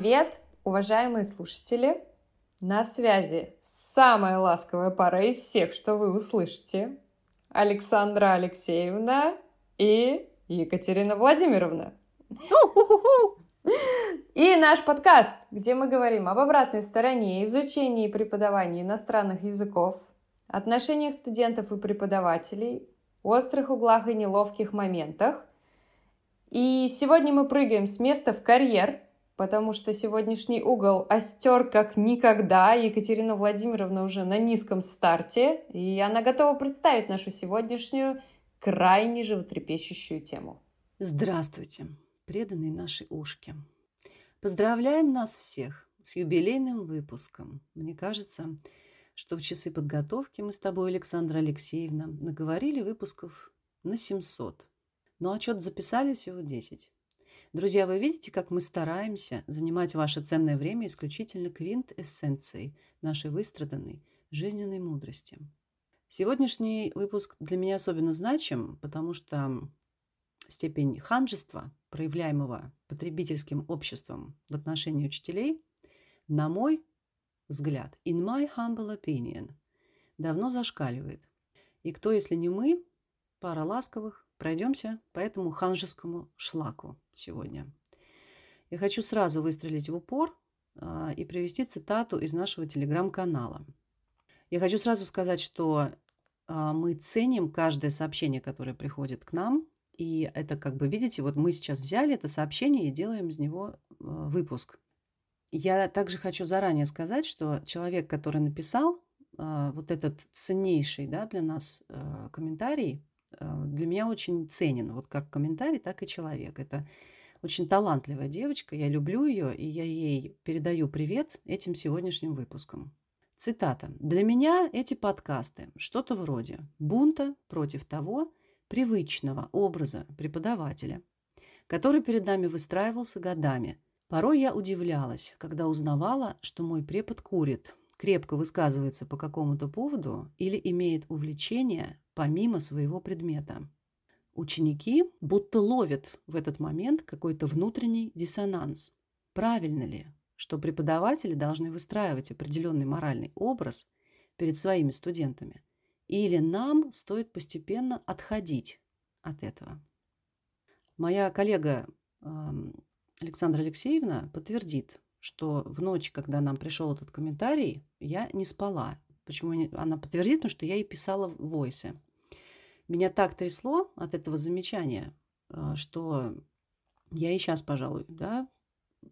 Привет, уважаемые слушатели! На связи самая ласковая пара из всех, что вы услышите. Александра Алексеевна и Екатерина Владимировна. И наш подкаст, где мы говорим об обратной стороне изучения и преподавания иностранных языков, отношениях студентов и преподавателей, острых углах и неловких моментах. И сегодня мы прыгаем с места в карьер, потому что сегодняшний угол остер как никогда. Екатерина Владимировна уже на низком старте, и она готова представить нашу сегодняшнюю крайне животрепещущую тему. Здравствуйте, преданные наши ушки. Поздравляем нас всех с юбилейным выпуском. Мне кажется, что в часы подготовки мы с тобой, Александра Алексеевна, наговорили выпусков на 700. Но отчет записали всего 10. Друзья, вы видите, как мы стараемся занимать ваше ценное время исключительно квинт-эссенцией нашей выстраданной жизненной мудрости. Сегодняшний выпуск для меня особенно значим, потому что степень ханжества, проявляемого потребительским обществом в отношении учителей, на мой взгляд, in my humble opinion, давно зашкаливает. И кто, если не мы, пара ласковых, пройдемся по этому ханжескому шлаку сегодня. Я хочу сразу выстрелить в упор а, и привести цитату из нашего телеграм-канала. Я хочу сразу сказать, что а, мы ценим каждое сообщение, которое приходит к нам, и это как бы, видите, вот мы сейчас взяли это сообщение и делаем из него а, выпуск. Я также хочу заранее сказать, что человек, который написал вот этот ценнейший да, для нас комментарий, для меня очень ценен, вот как комментарий, так и человек. Это очень талантливая девочка, я люблю ее, и я ей передаю привет этим сегодняшним выпуском. Цитата. «Для меня эти подкасты что-то вроде бунта против того, привычного образа преподавателя, который перед нами выстраивался годами. Порой я удивлялась, когда узнавала, что мой препод курит, крепко высказывается по какому-то поводу или имеет увлечение помимо своего предмета. Ученики будто ловят в этот момент какой-то внутренний диссонанс. Правильно ли, что преподаватели должны выстраивать определенный моральный образ перед своими студентами – или нам стоит постепенно отходить от этого. Моя коллега Александра Алексеевна подтвердит, что в ночь, когда нам пришел этот комментарий, я не спала. Почему она подтвердит, потому что я ей писала в войсе. Меня так трясло от этого замечания, а, что я и сейчас, пожалуй, да,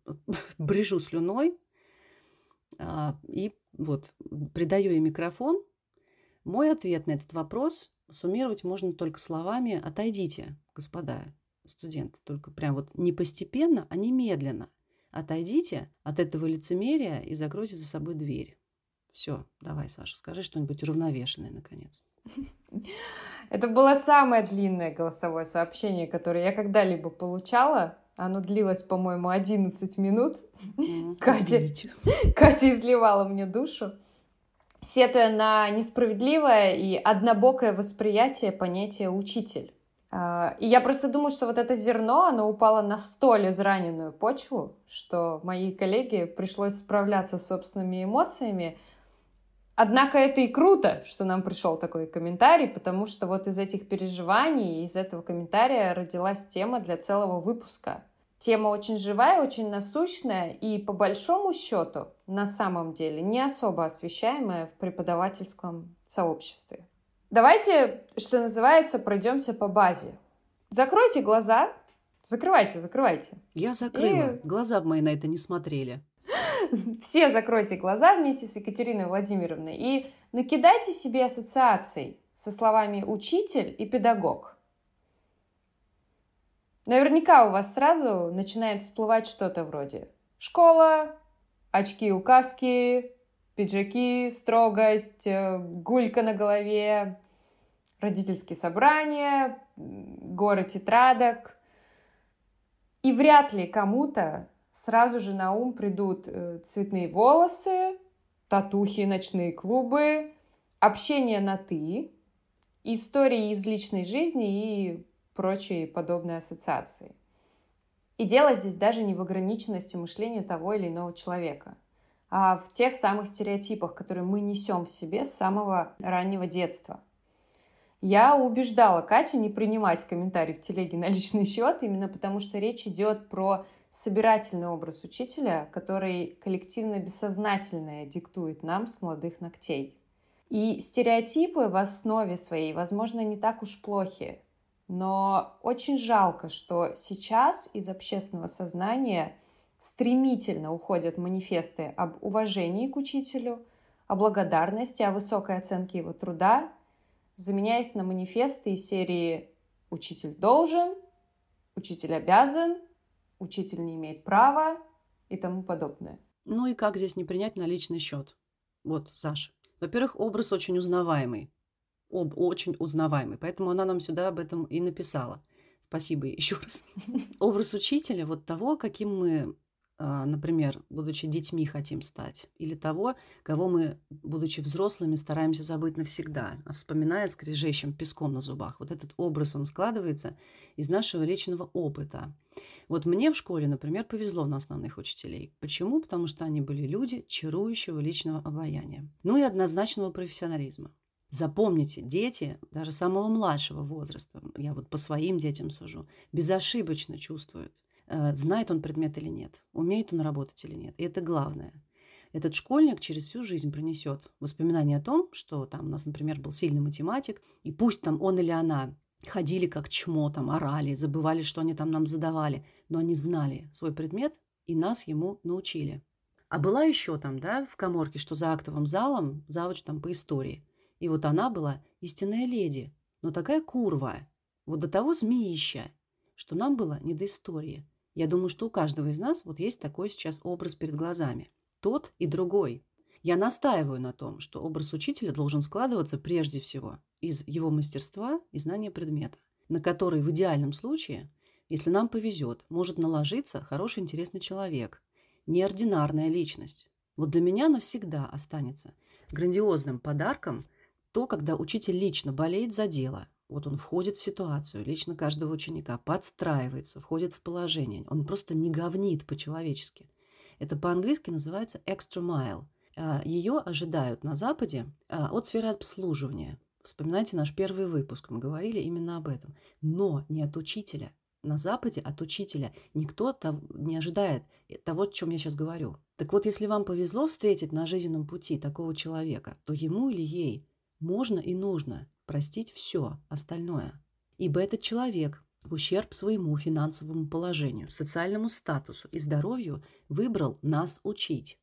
брежу слюной а, и вот придаю ей микрофон мой ответ на этот вопрос суммировать можно только словами «отойдите, господа студенты». Только прям вот не постепенно, а немедленно. Отойдите от этого лицемерия и закройте за собой дверь. Все, давай, Саша, скажи что-нибудь уравновешенное, наконец. Это было самое длинное голосовое сообщение, которое я когда-либо получала. Оно длилось, по-моему, 11 минут. Катя, Катя изливала мне душу сетуя на несправедливое и однобокое восприятие понятия «учитель». А, и я просто думаю, что вот это зерно, оно упало на столь израненную почву, что моей коллеге пришлось справляться с собственными эмоциями. Однако это и круто, что нам пришел такой комментарий, потому что вот из этих переживаний, из этого комментария родилась тема для целого выпуска — Тема очень живая, очень насущная и по большому счету на самом деле не особо освещаемая в преподавательском сообществе. Давайте, что называется, пройдемся по базе. Закройте глаза. Закрывайте, закрывайте. Я закрыла. И... Глаза мои на это не смотрели. Все закройте глаза вместе с Екатериной Владимировной и накидайте себе ассоциаций со словами «учитель» и «педагог». Наверняка у вас сразу начинает всплывать что-то вроде школа, очки-указки, пиджаки, строгость, э, гулька на голове, родительские собрания, горы тетрадок. И вряд ли кому-то сразу же на ум придут э, цветные волосы, татухи, ночные клубы, общение на «ты», истории из личной жизни и прочие подобные ассоциации. И дело здесь даже не в ограниченности мышления того или иного человека, а в тех самых стереотипах, которые мы несем в себе с самого раннего детства. Я убеждала Катю не принимать комментарий в телеге на личный счет, именно потому что речь идет про собирательный образ учителя, который коллективно-бессознательное диктует нам с молодых ногтей. И стереотипы в основе своей, возможно, не так уж плохи, но очень жалко, что сейчас из общественного сознания стремительно уходят манифесты об уважении к учителю, о благодарности, о высокой оценке его труда, заменяясь на манифесты из серии «Учитель должен», «Учитель обязан», «Учитель не имеет права» и тому подобное. Ну и как здесь не принять на личный счет? Вот, Саша. Во-первых, образ очень узнаваемый об, очень узнаваемый. Поэтому она нам сюда об этом и написала. Спасибо еще раз. Образ учителя, вот того, каким мы, например, будучи детьми, хотим стать, или того, кого мы, будучи взрослыми, стараемся забыть навсегда, а вспоминая скрежещем песком на зубах. Вот этот образ, он складывается из нашего личного опыта. Вот мне в школе, например, повезло на основных учителей. Почему? Потому что они были люди чарующего личного обаяния. Ну и однозначного профессионализма. Запомните, дети, даже самого младшего возраста, я вот по своим детям сужу, безошибочно чувствуют, знает он предмет или нет, умеет он работать или нет. И это главное. Этот школьник через всю жизнь принесет воспоминания о том, что там у нас, например, был сильный математик, и пусть там он или она ходили как чмо, там орали, забывали, что они там нам задавали, но они знали свой предмет и нас ему научили. А была еще там, да, в коморке, что за актовым залом завуч там по истории – и вот она была истинная леди, но такая курва, вот до того змеища, что нам было не до истории. Я думаю, что у каждого из нас вот есть такой сейчас образ перед глазами. Тот и другой. Я настаиваю на том, что образ учителя должен складываться прежде всего из его мастерства и знания предмета, на который в идеальном случае, если нам повезет, может наложиться хороший интересный человек, неординарная личность. Вот для меня навсегда останется грандиозным подарком – то, когда учитель лично болеет за дело, вот он входит в ситуацию, лично каждого ученика, подстраивается, входит в положение. Он просто не говнит по-человечески. Это по-английски называется extra mile. А, Ее ожидают на Западе а, от сферы обслуживания. Вспоминайте наш первый выпуск, мы говорили именно об этом. Но не от учителя. На Западе от учителя никто не ожидает того, о чем я сейчас говорю. Так вот, если вам повезло встретить на жизненном пути такого человека, то ему или ей можно и нужно простить все остальное. Ибо этот человек в ущерб своему финансовому положению, социальному статусу и здоровью выбрал нас учить.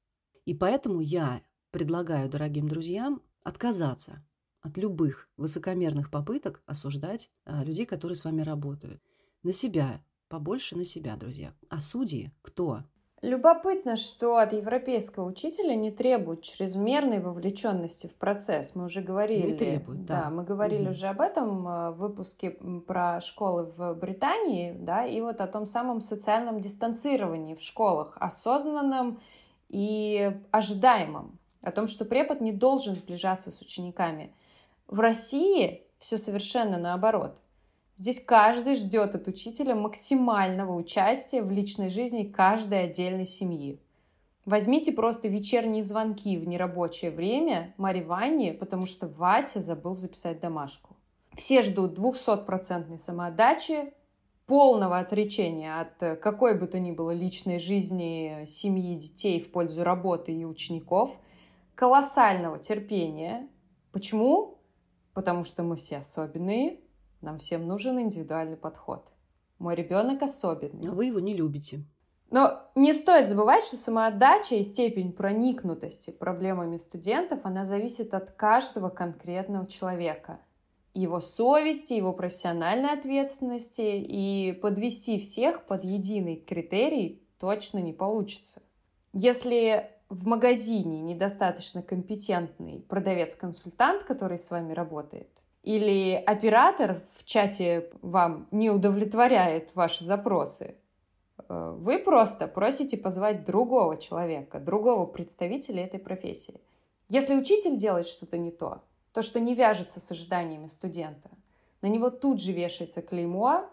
И поэтому я предлагаю дорогим друзьям отказаться от любых высокомерных попыток осуждать а, людей, которые с вами работают. На себя, побольше на себя, друзья. А судьи кто? Любопытно, что от европейского учителя не требуют чрезмерной вовлеченности в процесс. Мы уже говорили. Не требуют, да. да мы говорили угу. уже об этом э, в выпуске про школы в Британии, да, и вот о том самом социальном дистанцировании в школах, осознанном и ожидаемом. О том, что препод не должен сближаться с учениками. В России все совершенно наоборот. Здесь каждый ждет от учителя максимального участия в личной жизни каждой отдельной семьи. Возьмите просто вечерние звонки в нерабочее время Маре Ванне, потому что Вася забыл записать домашку. Все ждут 200% самоотдачи, полного отречения от какой бы то ни было личной жизни, семьи, детей в пользу работы и учеников, колоссального терпения. Почему? Потому что мы все особенные, нам всем нужен индивидуальный подход. Мой ребенок особенный. А вы его не любите. Но не стоит забывать, что самоотдача и степень проникнутости проблемами студентов, она зависит от каждого конкретного человека. Его совести, его профессиональной ответственности и подвести всех под единый критерий точно не получится. Если в магазине недостаточно компетентный продавец-консультант, который с вами работает, или оператор в чате вам не удовлетворяет ваши запросы, э, вы просто просите позвать другого человека, другого представителя этой профессии. Если учитель делает что-то не то, то, что не вяжется с ожиданиями студента, на него тут же вешается клеймо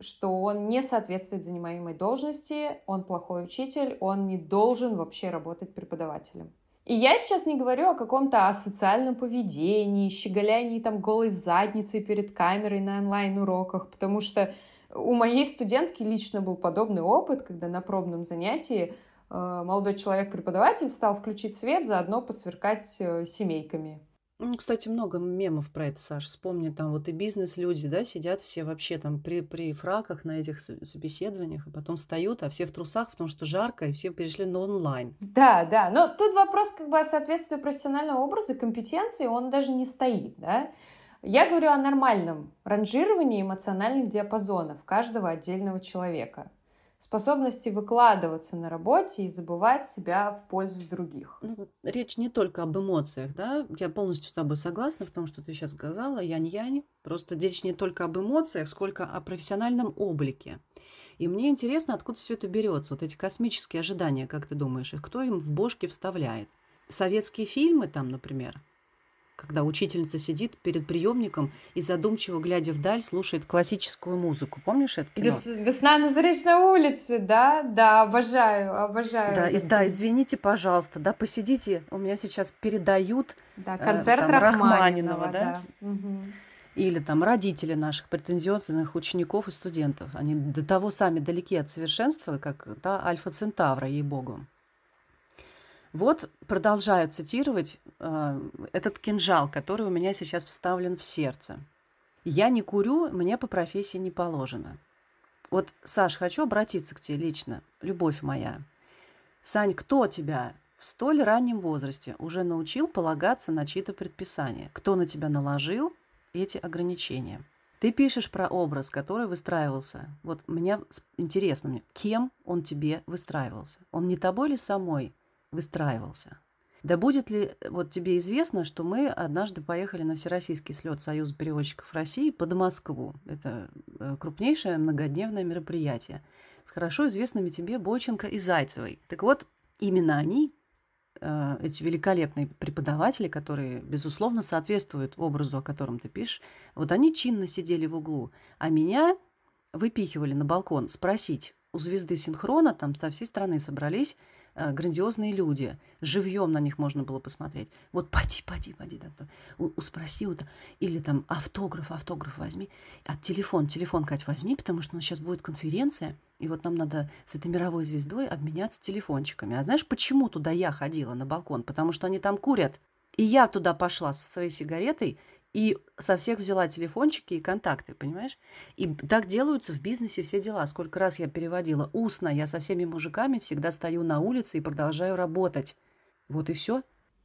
что он не соответствует занимаемой должности, он плохой учитель, он не должен вообще работать преподавателем. И я сейчас не говорю о каком-то асоциальном поведении, щеголянии там голой задницей перед камерой на онлайн-уроках, потому что у моей студентки лично был подобный опыт, когда на пробном занятии э, молодой человек-преподаватель стал включить свет, заодно посверкать э, семейками. Ну, кстати, много мемов про это, Саш. Вспомни, там вот и бизнес-люди, да, сидят все вообще там при, при фраках на этих собеседованиях, а потом встают, а все в трусах, потому что жарко, и все перешли на онлайн. Да, да. Но тут вопрос как бы о соответствии профессионального образа, компетенции, он даже не стоит, да. Я говорю о нормальном ранжировании эмоциональных диапазонов каждого отдельного человека способности выкладываться на работе и забывать себя в пользу других. Ну, речь не только об эмоциях, да, я полностью с тобой согласна в том, что ты сейчас сказала, янь-янь, просто речь не только об эмоциях, сколько о профессиональном облике. И мне интересно, откуда все это берется, вот эти космические ожидания, как ты думаешь, их кто им в бошки вставляет? Советские фильмы там, например, когда учительница сидит перед приемником и задумчиво, глядя вдаль, слушает классическую музыку. Помнишь это кино? Вес, «Весна на Заречной улице», да? Да, обожаю, обожаю. Да, из, да, извините, пожалуйста, да, посидите, у меня сейчас передают да, э, концерт э, там, Рахманинова, Рахманинова, да? да. Угу. Или там родители наших претензионных учеников и студентов. Они до того сами далеки от совершенства, как та Альфа-Центавра, ей-богу. Вот продолжаю цитировать э, этот кинжал, который у меня сейчас вставлен в сердце. Я не курю, мне по профессии не положено. Вот, Саш, хочу обратиться к тебе лично, любовь моя. Сань, кто тебя в столь раннем возрасте уже научил полагаться на чьи-то предписания? Кто на тебя наложил эти ограничения? Ты пишешь про образ, который выстраивался. Вот мне интересно, кем он тебе выстраивался? Он не тобой ли самой выстраивался. Да будет ли вот тебе известно, что мы однажды поехали на Всероссийский слет Союза переводчиков России под Москву. Это э, крупнейшее многодневное мероприятие с хорошо известными тебе Боченко и Зайцевой. Так вот, именно они, э, эти великолепные преподаватели, которые, безусловно, соответствуют образу, о котором ты пишешь, вот они чинно сидели в углу, а меня выпихивали на балкон спросить, у звезды синхрона там со всей страны собрались Э, грандиозные люди. Живьем на них можно было посмотреть. Вот поди, поди, поди, да, у, у спроси, вот, или там автограф, автограф возьми. А телефон, телефон, Кать, возьми, потому что у сейчас будет конференция, и вот нам надо с этой мировой звездой обменяться телефончиками. А знаешь, почему туда я ходила на балкон? Потому что они там курят. И я туда пошла со своей сигаретой и со всех взяла телефончики и контакты, понимаешь? И так делаются в бизнесе все дела. Сколько раз я переводила устно, я со всеми мужиками всегда стою на улице и продолжаю работать. Вот и все.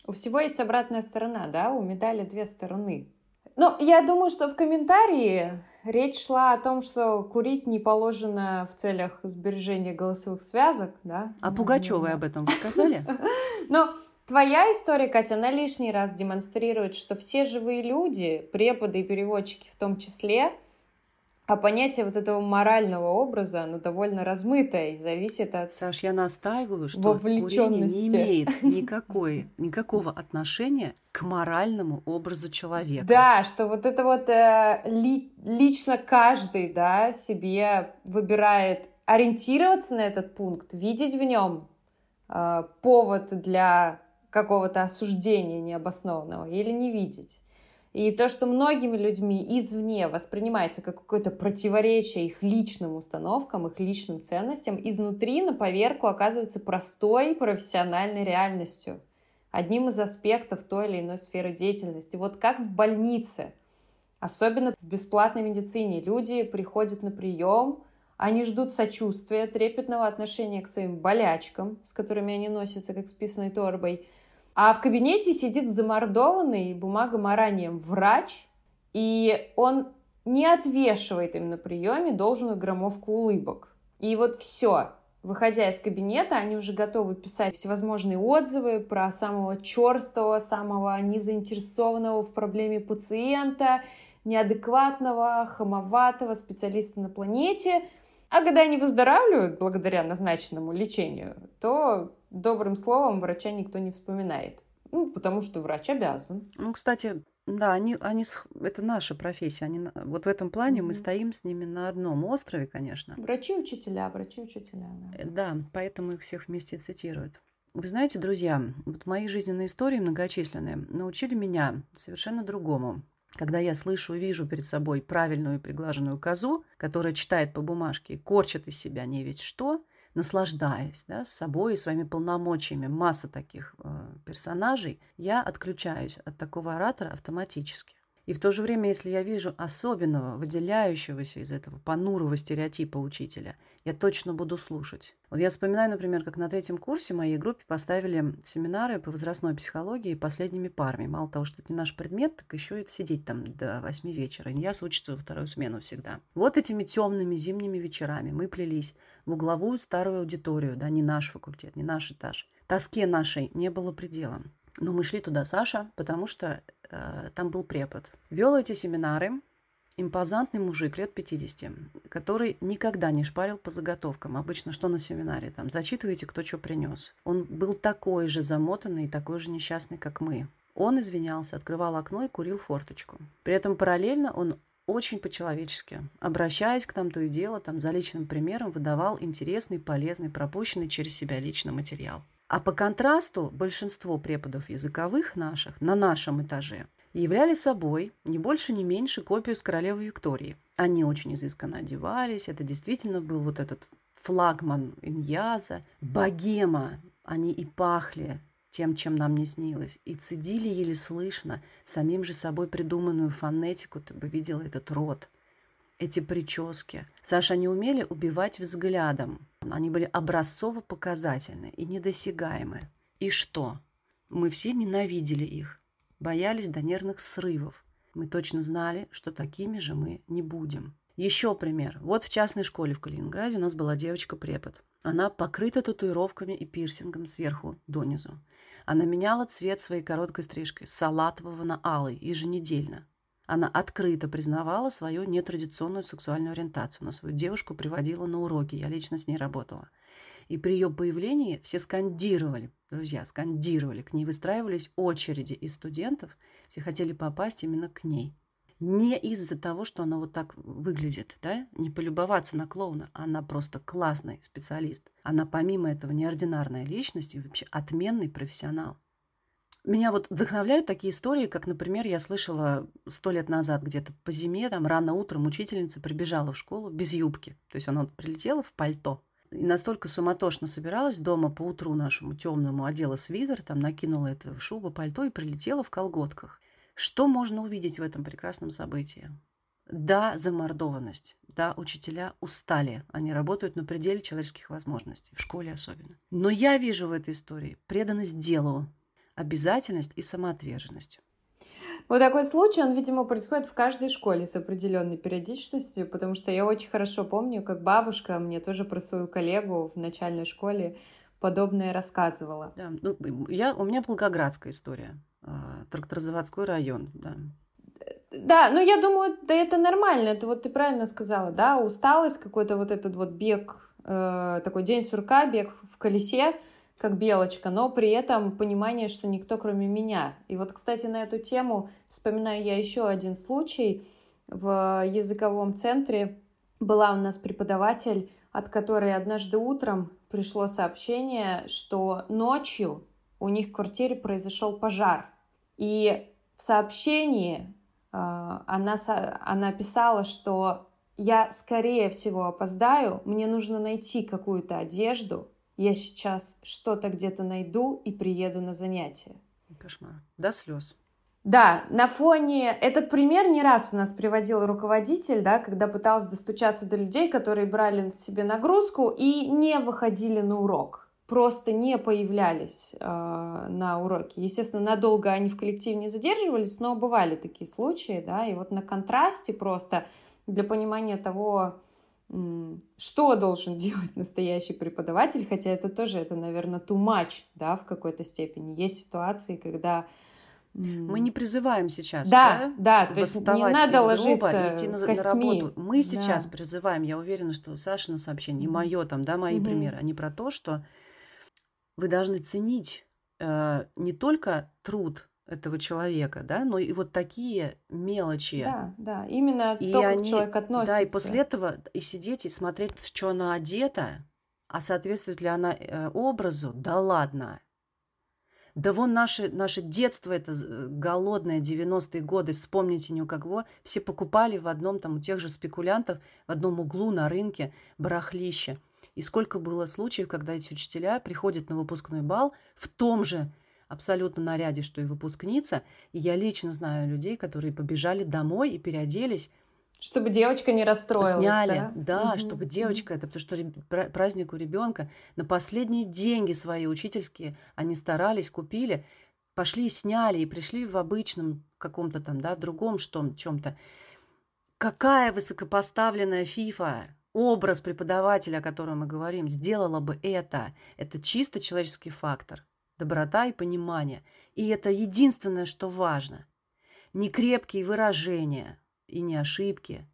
У всего есть обратная сторона, да? У медали две стороны. Ну, я думаю, что в комментарии речь шла о том, что курить не положено в целях сбережения голосовых связок, да? А Пугачевой об этом вы сказали? Ну, Твоя история, Катя, она лишний раз демонстрирует, что все живые люди, преподы и переводчики в том числе, а понятие вот этого морального образа, оно довольно размытое и зависит от Саш, я настаиваю, что вовлеченности не имеет никакой, никакого отношения к моральному образу человека. Да, что вот это вот э, ли, лично каждый, да, себе выбирает ориентироваться на этот пункт, видеть в нем э, повод для какого-то осуждения необоснованного или не видеть. И то, что многими людьми извне воспринимается как какое-то противоречие их личным установкам, их личным ценностям, изнутри на поверку оказывается простой профессиональной реальностью, одним из аспектов той или иной сферы деятельности. Вот как в больнице, особенно в бесплатной медицине, люди приходят на прием, они ждут сочувствия, трепетного отношения к своим болячкам, с которыми они носятся как с писаной торбой, а в кабинете сидит замордованный бумагоморанием врач, и он не отвешивает им на приеме должную громовку улыбок. И вот все. Выходя из кабинета, они уже готовы писать всевозможные отзывы про самого черстого, самого незаинтересованного в проблеме пациента, неадекватного, хамоватого специалиста на планете. А когда они выздоравливают благодаря назначенному лечению, то добрым словом врача никто не вспоминает. Ну, потому что врач обязан. Ну, кстати, Да, они, они, это наша профессия. Они, вот в этом плане mm-hmm. мы стоим с ними на одном острове, конечно. Врачи-учителя, врачи-учителя, да. Э, да, поэтому их всех вместе цитируют. Вы знаете, друзья, вот мои жизненные истории многочисленные научили меня совершенно другому. Когда я слышу и вижу перед собой правильную и приглаженную козу, которая читает по бумажке и корчит из себя не ведь что, наслаждаясь да, собой и своими полномочиями, масса таких э, персонажей, я отключаюсь от такого оратора автоматически. И в то же время, если я вижу особенного, выделяющегося из этого понурого стереотипа учителя, я точно буду слушать. Вот я вспоминаю, например, как на третьем курсе моей группе поставили семинары по возрастной психологии последними парами. Мало того, что это не наш предмет, так еще и сидеть там до восьми вечера. И я учится во вторую смену всегда. Вот этими темными зимними вечерами мы плелись в угловую старую аудиторию, да, не наш факультет, не наш этаж. Тоске нашей не было предела. Но мы шли туда, Саша, потому что там был препод. Вел эти семинары импозантный мужик лет 50, который никогда не шпарил по заготовкам. Обычно что на семинаре? Там зачитываете, кто что принес. Он был такой же замотанный и такой же несчастный, как мы. Он извинялся, открывал окно и курил форточку. При этом параллельно он очень по-человечески, обращаясь к нам то и дело, там за личным примером выдавал интересный, полезный, пропущенный через себя личный материал. А по контрасту большинство преподов языковых наших на нашем этаже являли собой не больше, не меньше копию с королевы Виктории. Они очень изысканно одевались, это действительно был вот этот флагман Иньяза, богема, они и пахли тем, чем нам не снилось, и цедили еле слышно самим же собой придуманную фонетику, ты бы видела этот рот, эти прически. Саша, они умели убивать взглядом. Они были образцово-показательны и недосягаемы. И что? Мы все ненавидели их, боялись до нервных срывов. Мы точно знали, что такими же мы не будем. Еще пример. Вот в частной школе в Калининграде у нас была девочка-препод. Она покрыта татуировками и пирсингом сверху донизу. Она меняла цвет своей короткой стрижкой с салатового на алый еженедельно. Она открыто признавала свою нетрадиционную сексуальную ориентацию. Она свою девушку приводила на уроки. Я лично с ней работала. И при ее появлении все скандировали, друзья, скандировали. К ней выстраивались очереди из студентов. Все хотели попасть именно к ней. Не из-за того, что она вот так выглядит, да, не полюбоваться на клоуна. Она просто классный специалист. Она помимо этого неординарная личность и вообще отменный профессионал. Меня вот вдохновляют такие истории, как, например, я слышала сто лет назад где-то по зиме, там рано утром учительница прибежала в школу без юбки. То есть она вот прилетела в пальто. И настолько суматошно собиралась дома по утру нашему темному, одела свитер, там накинула это шубу, пальто и прилетела в колготках. Что можно увидеть в этом прекрасном событии? Да, замордованность. Да, учителя устали. Они работают на пределе человеческих возможностей, в школе особенно. Но я вижу в этой истории преданность делу, обязательность и самоотверженность. Вот такой случай, он, видимо, происходит в каждой школе с определенной периодичностью, потому что я очень хорошо помню, как бабушка мне тоже про свою коллегу в начальной школе подобное рассказывала. Да, ну, я, у меня волгоградская история, а, тракторозаводской район, да. Да, ну я думаю, да это нормально, это вот ты правильно сказала, да, усталость, какой-то вот этот вот бег, э, такой день сурка, бег в колесе, как белочка, но при этом понимание, что никто кроме меня. И вот, кстати, на эту тему вспоминаю я еще один случай. В языковом центре была у нас преподаватель, от которой однажды утром пришло сообщение, что ночью у них в квартире произошел пожар. И в сообщении э, она, она писала, что я скорее всего опоздаю, мне нужно найти какую-то одежду, я сейчас что-то где-то найду и приеду на занятия. Кошмар. До слез. Да, на фоне... Этот пример не раз у нас приводил руководитель, да, когда пытался достучаться до людей, которые брали на себе нагрузку и не выходили на урок, просто не появлялись э, на уроке. Естественно, надолго они в коллективе не задерживались, но бывали такие случаи, да, и вот на контрасте просто для понимания того, что должен делать настоящий преподаватель, хотя это тоже, это, наверное, too much, да, в какой-то степени. Есть ситуации, когда мы не призываем сейчас, да, да, да то есть не надо ложиться идти на, на работу. Мы сейчас да. призываем, я уверена, что Саша на сообщение, и мое там, да, мои mm примеры, они про то, что вы должны ценить э, не только труд этого человека, да, но и вот такие мелочи. Да, да, именно и то, как они, человек относится. Да, и после этого и сидеть и смотреть, в что она одета, а соответствует ли она э, образу, да ладно. Да вон наше, наше детство, это голодное 90-е годы, вспомните ни у кого, все покупали в одном, там, у тех же спекулянтов, в одном углу на рынке барахлище. И сколько было случаев, когда эти учителя приходят на выпускной бал в том же абсолютно наряде, что и выпускница. И я лично знаю людей, которые побежали домой и переоделись. Чтобы девочка не расстроилась, Сняли, да? да, угу. чтобы девочка, это потому что праздник у ребенка на последние деньги свои учительские они старались, купили, пошли, сняли и пришли в обычном каком-то там, да, другом что чем-то. Какая высокопоставленная фифа, образ преподавателя, о котором мы говорим, сделала бы это. Это чисто человеческий фактор доброта и понимание. И это единственное, что важно. Не крепкие выражения и не ошибки,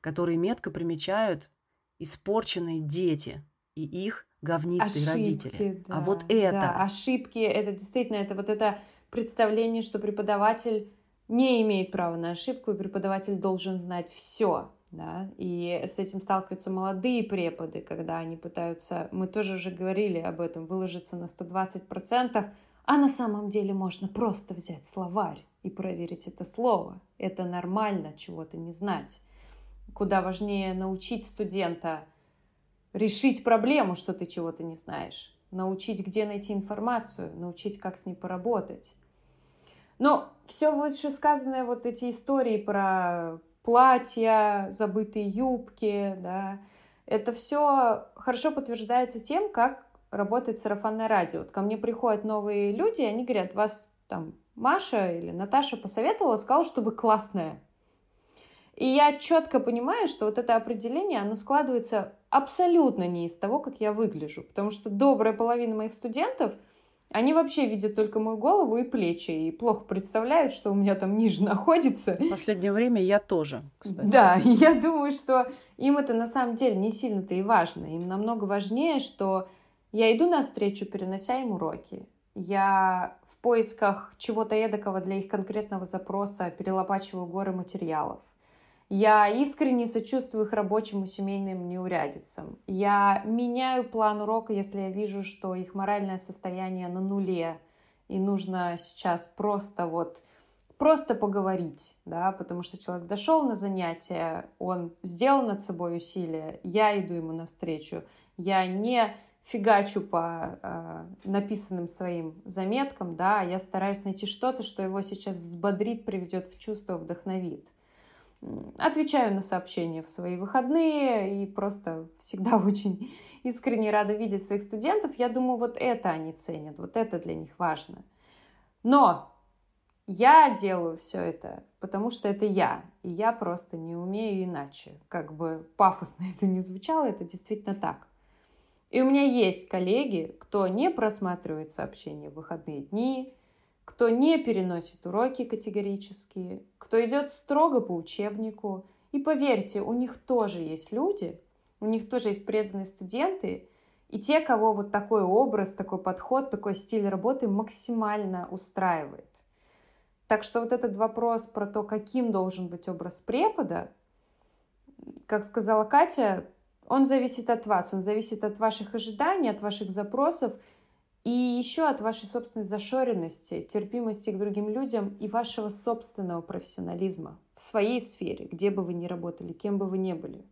которые метко примечают испорченные дети и их говнистые ошибки, родители. Да, а вот это... Да, ошибки, это действительно, это вот это представление, что преподаватель не имеет права на ошибку, и преподаватель должен знать все. Да? И с этим сталкиваются молодые преподы, когда они пытаются, мы тоже уже говорили об этом, выложиться на 120%, а на самом деле можно просто взять словарь и проверить это слово. Это нормально чего-то не знать. Куда важнее научить студента решить проблему, что ты чего-то не знаешь, научить, где найти информацию, научить, как с ней поработать. Но все вышесказанное, вот эти истории про платья, забытые юбки, да, это все хорошо подтверждается тем, как работает сарафанное радио. Вот ко мне приходят новые люди, и они говорят, вас там Маша или Наташа посоветовала, сказала, что вы классная. И я четко понимаю, что вот это определение, оно складывается абсолютно не из того, как я выгляжу. Потому что добрая половина моих студентов — они вообще видят только мою голову и плечи и плохо представляют, что у меня там ниже находится. В последнее время я тоже, кстати. Да, я думаю, что им это на самом деле не сильно-то и важно. Им намного важнее, что я иду навстречу, перенося им уроки. Я в поисках чего-то эдакого для их конкретного запроса перелопачиваю горы материалов. Я искренне сочувствую их рабочим и семейным неурядицам. Я меняю план урока, если я вижу, что их моральное состояние на нуле, и нужно сейчас просто вот просто поговорить, да, потому что человек дошел на занятие, он сделал над собой усилия, я иду ему навстречу, я не фигачу по э, написанным своим заметкам, да, я стараюсь найти что-то, что его сейчас взбодрит, приведет в чувство, вдохновит. Отвечаю на сообщения в свои выходные и просто всегда очень искренне рада видеть своих студентов. Я думаю, вот это они ценят, вот это для них важно. Но я делаю все это, потому что это я, и я просто не умею иначе. Как бы пафосно это не звучало, это действительно так. И у меня есть коллеги, кто не просматривает сообщения в выходные дни, кто не переносит уроки категорически, кто идет строго по учебнику. И поверьте, у них тоже есть люди, у них тоже есть преданные студенты, и те, кого вот такой образ, такой подход, такой стиль работы максимально устраивает. Так что вот этот вопрос про то, каким должен быть образ препода, как сказала Катя, он зависит от вас, он зависит от ваших ожиданий, от ваших запросов и еще от вашей собственной зашоренности, терпимости к другим людям и вашего собственного профессионализма в своей сфере, где бы вы ни работали, кем бы вы ни были.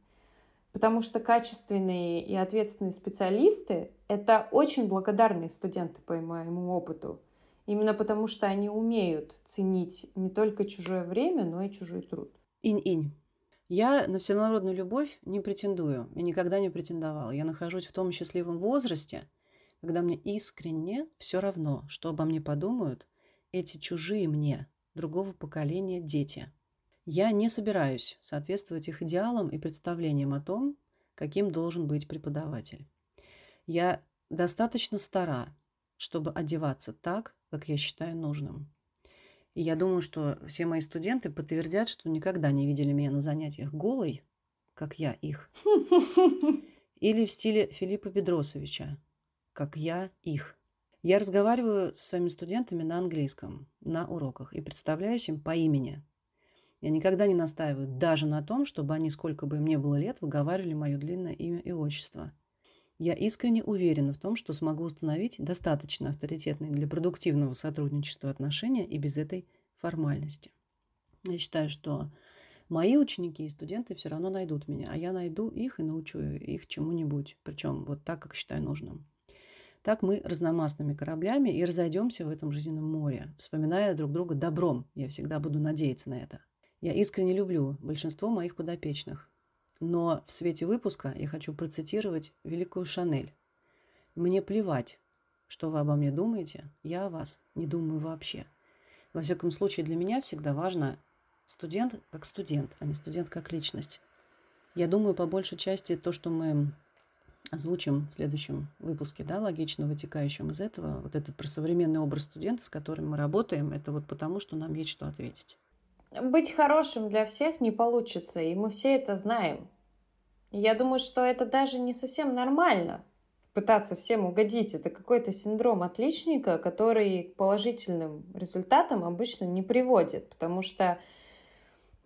Потому что качественные и ответственные специалисты — это очень благодарные студенты, по моему опыту. Именно потому что они умеют ценить не только чужое время, но и чужой труд. Инь-инь. Я на всенародную любовь не претендую и никогда не претендовала. Я нахожусь в том счастливом возрасте, когда мне искренне все равно, что обо мне подумают эти чужие мне, другого поколения дети. Я не собираюсь соответствовать их идеалам и представлениям о том, каким должен быть преподаватель. Я достаточно стара, чтобы одеваться так, как я считаю нужным. И я думаю, что все мои студенты подтвердят, что никогда не видели меня на занятиях голой, как я их. Или в стиле Филиппа Бедросовича, как я их. Я разговариваю со своими студентами на английском, на уроках, и представляюсь им по имени. Я никогда не настаиваю даже на том, чтобы они, сколько бы им ни было лет, выговаривали мое длинное имя и отчество. Я искренне уверена в том, что смогу установить достаточно авторитетные для продуктивного сотрудничества отношения и без этой формальности. Я считаю, что мои ученики и студенты все равно найдут меня, а я найду их и научу их чему-нибудь, причем вот так, как считаю нужным. Так мы разномастными кораблями и разойдемся в этом жизненном море, вспоминая друг друга добром. Я всегда буду надеяться на это. Я искренне люблю большинство моих подопечных. Но в свете выпуска я хочу процитировать великую Шанель. «Мне плевать, что вы обо мне думаете, я о вас не думаю вообще. Во всяком случае, для меня всегда важно студент как студент, а не студент как личность. Я думаю, по большей части, то, что мы озвучим в следующем выпуске, да, логично вытекающем из этого, вот этот про современный образ студента, с которым мы работаем, это вот потому, что нам есть что ответить. Быть хорошим для всех не получится, и мы все это знаем. Я думаю, что это даже не совсем нормально пытаться всем угодить. Это какой-то синдром отличника, который к положительным результатам обычно не приводит, потому что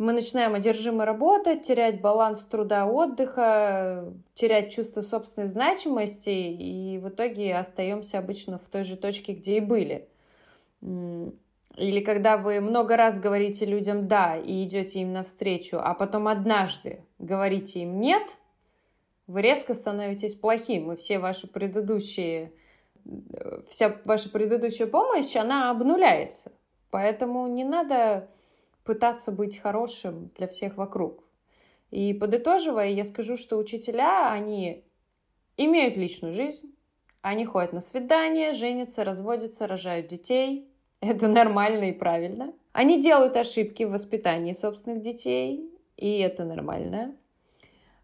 мы начинаем одержимо работать, терять баланс труда-отдыха, терять чувство собственной значимости, и в итоге остаемся обычно в той же точке, где и были. Или когда вы много раз говорите людям «да» и идете им навстречу, а потом однажды говорите им «нет», вы резко становитесь плохим, и все ваши предыдущие, вся ваша предыдущая помощь, она обнуляется. Поэтому не надо пытаться быть хорошим для всех вокруг. И подытоживая, я скажу, что учителя, они имеют личную жизнь, они ходят на свидания, женятся, разводятся, рожают детей. Это нормально и правильно. Они делают ошибки в воспитании собственных детей, и это нормально.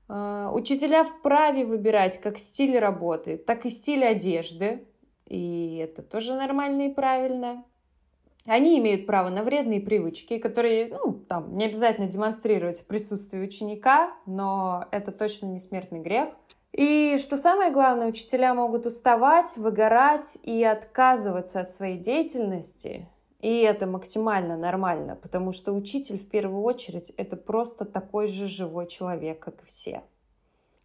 А, учителя вправе выбирать как стиль работы, так и стиль одежды, и это тоже нормально и правильно. Они имеют право на вредные привычки, которые, ну, там, не обязательно демонстрировать в присутствии ученика, но это точно не смертный грех. И что самое главное, учителя могут уставать, выгорать и отказываться от своей деятельности. И это максимально нормально, потому что учитель в первую очередь это просто такой же живой человек, как и все.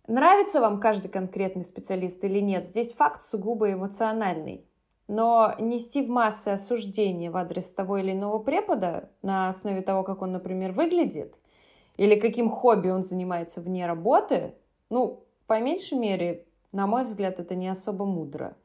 Нравится вам каждый конкретный специалист или нет, здесь факт сугубо эмоциональный. Но нести в массы осуждения в адрес того или иного препода на основе того, как он, например, выглядит, или каким хобби он занимается вне работы, ну, по меньшей мере, на мой взгляд, это не особо мудро.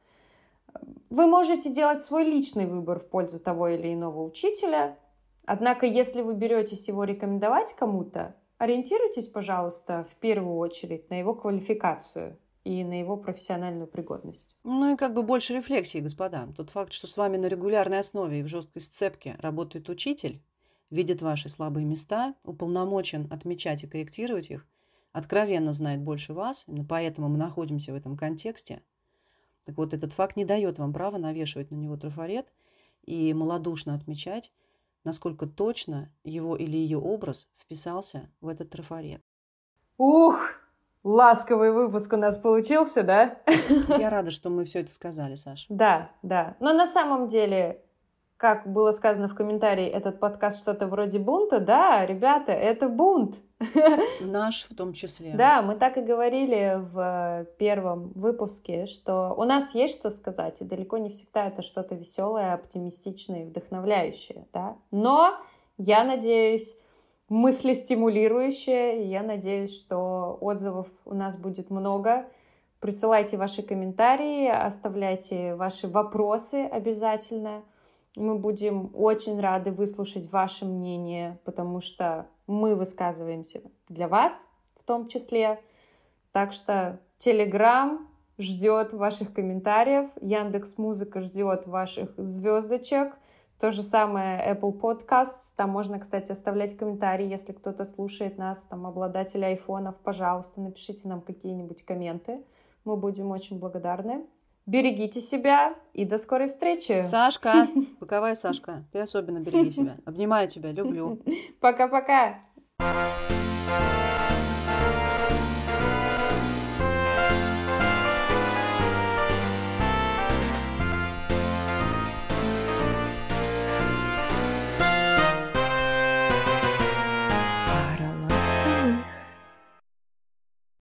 Вы можете делать свой личный выбор в пользу того или иного учителя, однако если вы беретесь его рекомендовать кому-то, ориентируйтесь, пожалуйста, в первую очередь на его квалификацию – и на его профессиональную пригодность. Ну и как бы больше рефлексии, господа. Тот факт, что с вами на регулярной основе и в жесткой сцепке работает учитель, видит ваши слабые места, уполномочен отмечать и корректировать их, откровенно знает больше вас, именно поэтому мы находимся в этом контексте. Так вот, этот факт не дает вам права навешивать на него трафарет и малодушно отмечать, насколько точно его или ее образ вписался в этот трафарет. Ух! Ласковый выпуск у нас получился, да? Я рада, что мы все это сказали, Саша. Да, да. Но на самом деле, как было сказано в комментарии, этот подкаст что-то вроде бунта, да, ребята, это бунт. Наш в том числе. Да, мы так и говорили в первом выпуске, что у нас есть что сказать, и далеко не всегда это что-то веселое, оптимистичное и вдохновляющее, да. Но я надеюсь, мыслестимулирующее. Я надеюсь, что отзывов у нас будет много. Присылайте ваши комментарии, оставляйте ваши вопросы обязательно. Мы будем очень рады выслушать ваше мнение, потому что мы высказываемся для вас в том числе. Так что Телеграм ждет ваших комментариев, Яндекс Музыка ждет ваших звездочек – то же самое Apple Podcasts. Там можно, кстати, оставлять комментарии, если кто-то слушает нас, там, обладатели айфонов. Пожалуйста, напишите нам какие-нибудь комменты. Мы будем очень благодарны. Берегите себя и до скорой встречи. Сашка, боковая Сашка, ты особенно береги себя. Обнимаю тебя, люблю. Пока-пока.